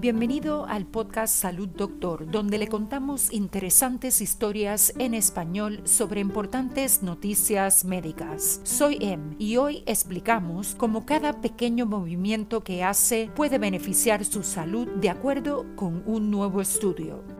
Bienvenido al podcast Salud Doctor, donde le contamos interesantes historias en español sobre importantes noticias médicas. Soy Em y hoy explicamos cómo cada pequeño movimiento que hace puede beneficiar su salud de acuerdo con un nuevo estudio.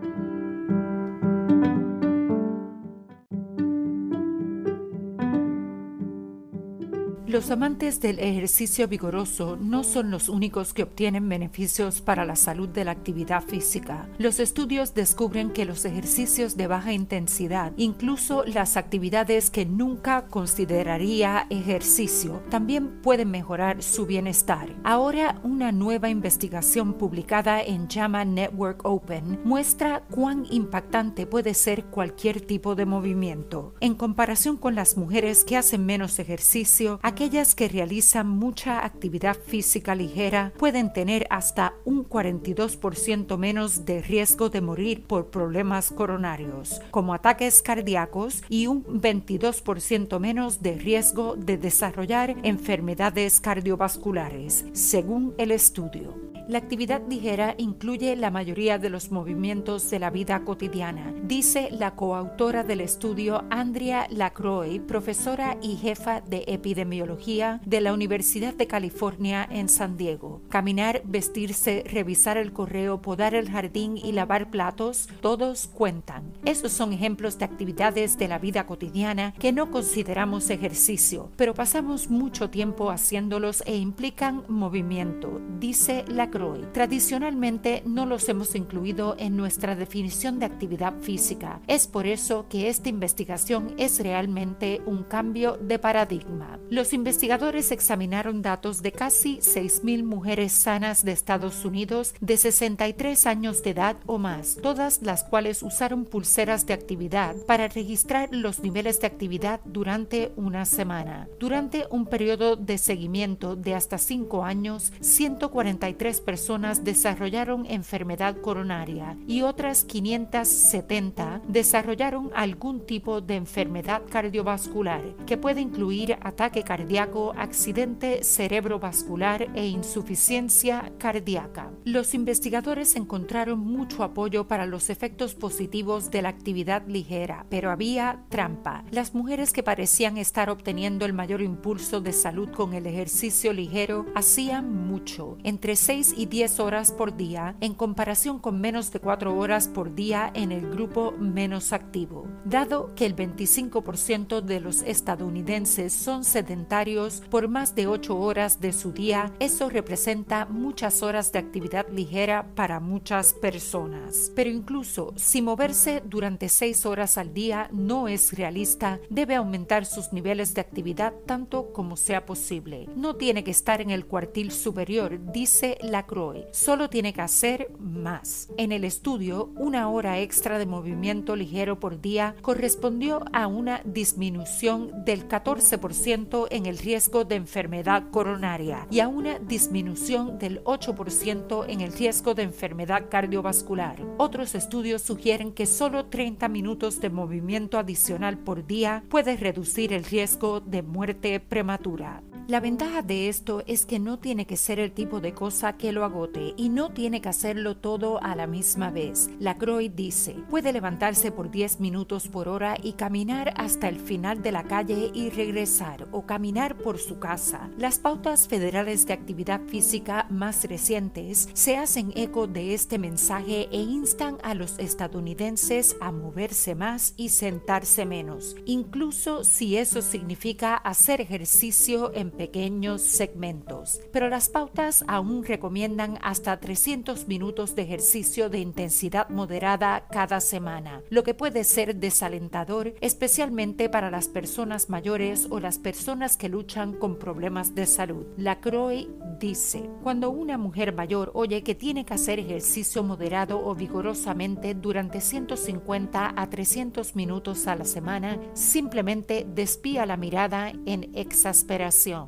Los amantes del ejercicio vigoroso no son los únicos que obtienen beneficios para la salud de la actividad física. Los estudios descubren que los ejercicios de baja intensidad, incluso las actividades que nunca consideraría ejercicio, también pueden mejorar su bienestar. Ahora, una nueva investigación publicada en JAMA Network Open muestra cuán impactante puede ser cualquier tipo de movimiento. En comparación con las mujeres que hacen menos ejercicio, aquellas que realizan mucha actividad física ligera pueden tener hasta un 42% menos de riesgo de morir por problemas coronarios, como ataques cardíacos, y un 22% menos de riesgo de desarrollar enfermedades cardiovasculares, según el estudio. La actividad ligera incluye la mayoría de los movimientos de la vida cotidiana, dice la coautora del estudio Andrea Lacroix, profesora y jefa de epidemiología de la Universidad de California en San Diego. Caminar, vestirse, revisar el correo, podar el jardín y lavar platos, todos cuentan. Esos son ejemplos de actividades de la vida cotidiana que no consideramos ejercicio, pero pasamos mucho tiempo haciéndolos e implican movimiento, dice Lacroix Tradicionalmente no los hemos incluido en nuestra definición de actividad física. Es por eso que esta investigación es realmente un cambio de paradigma. Los investigadores examinaron datos de casi 6.000 mujeres sanas de Estados Unidos de 63 años de edad o más, todas las cuales usaron pulseras de actividad para registrar los niveles de actividad durante una semana. Durante un periodo de seguimiento de hasta 5 años, 143 personas desarrollaron enfermedad coronaria y otras 570 desarrollaron algún tipo de enfermedad cardiovascular que puede incluir ataque cardíaco, accidente cerebrovascular e insuficiencia cardíaca. Los investigadores encontraron mucho apoyo para los efectos positivos de la actividad ligera, pero había trampa. Las mujeres que parecían estar obteniendo el mayor impulso de salud con el ejercicio ligero hacían mucho, entre 6 y 10 horas por día en comparación con menos de 4 horas por día en el grupo menos activo. Dado que el 25% de los estadounidenses son sedentarios por más de 8 horas de su día, eso representa muchas horas de actividad ligera para muchas personas. Pero incluso si moverse durante 6 horas al día no es realista, debe aumentar sus niveles de actividad tanto como sea posible. No tiene que estar en el cuartil superior, dice la solo tiene que hacer más. En el estudio, una hora extra de movimiento ligero por día correspondió a una disminución del 14% en el riesgo de enfermedad coronaria y a una disminución del 8% en el riesgo de enfermedad cardiovascular. Otros estudios sugieren que solo 30 minutos de movimiento adicional por día puede reducir el riesgo de muerte prematura. La ventaja de esto es que no tiene que ser el tipo de cosa que lo agote y no tiene que hacerlo todo a la misma vez. La Croix dice, puede levantarse por 10 minutos por hora y caminar hasta el final de la calle y regresar o caminar por su casa. Las pautas federales de actividad física más recientes se hacen eco de este mensaje e instan a los estadounidenses a moverse más y sentarse menos, incluso si eso significa hacer ejercicio en pequeños segmentos, pero las pautas aún recomiendan hasta 300 minutos de ejercicio de intensidad moderada cada semana, lo que puede ser desalentador especialmente para las personas mayores o las personas que luchan con problemas de salud. La Croix dice, cuando una mujer mayor oye que tiene que hacer ejercicio moderado o vigorosamente durante 150 a 300 minutos a la semana, simplemente despía la mirada en exasperación.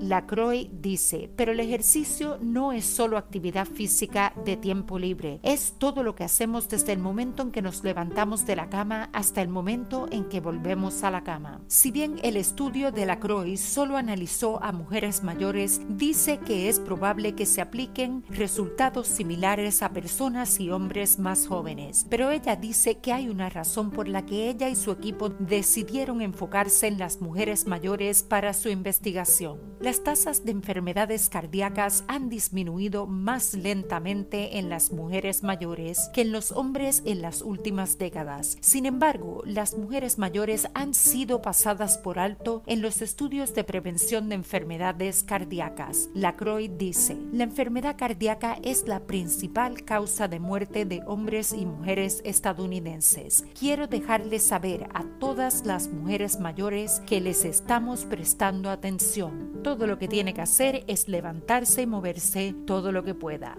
Lacroix dice, pero el ejercicio no es solo actividad física de tiempo libre, es todo lo que hacemos desde el momento en que nos levantamos de la cama hasta el momento en que volvemos a la cama. Si bien el estudio de Lacroix solo analizó a mujeres mayores, dice que es probable que se apliquen resultados similares a personas y hombres más jóvenes, pero ella dice que hay una razón por la que ella y su equipo decidieron enfocarse en las mujeres mayores para su investigación. Las tasas de enfermedades cardíacas han disminuido más lentamente en las mujeres mayores que en los hombres en las últimas décadas. Sin embargo, las mujeres mayores han sido pasadas por alto en los estudios de prevención de enfermedades cardíacas. Lacroix dice, la enfermedad cardíaca es la principal causa de muerte de hombres y mujeres estadounidenses. Quiero dejarles saber a todas las mujeres mayores que les estamos prestando atención. Todo lo que tiene que hacer es levantarse y moverse todo lo que pueda.